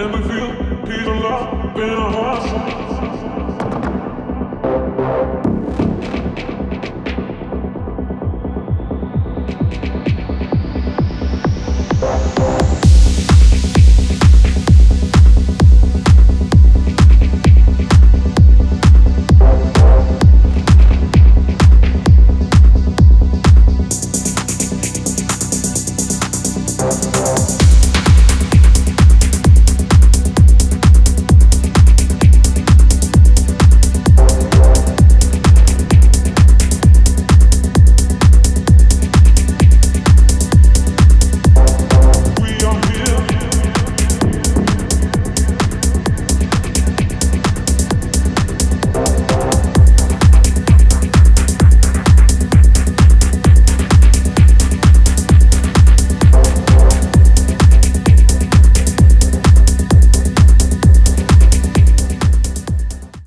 and we feel peace and love in our hearts.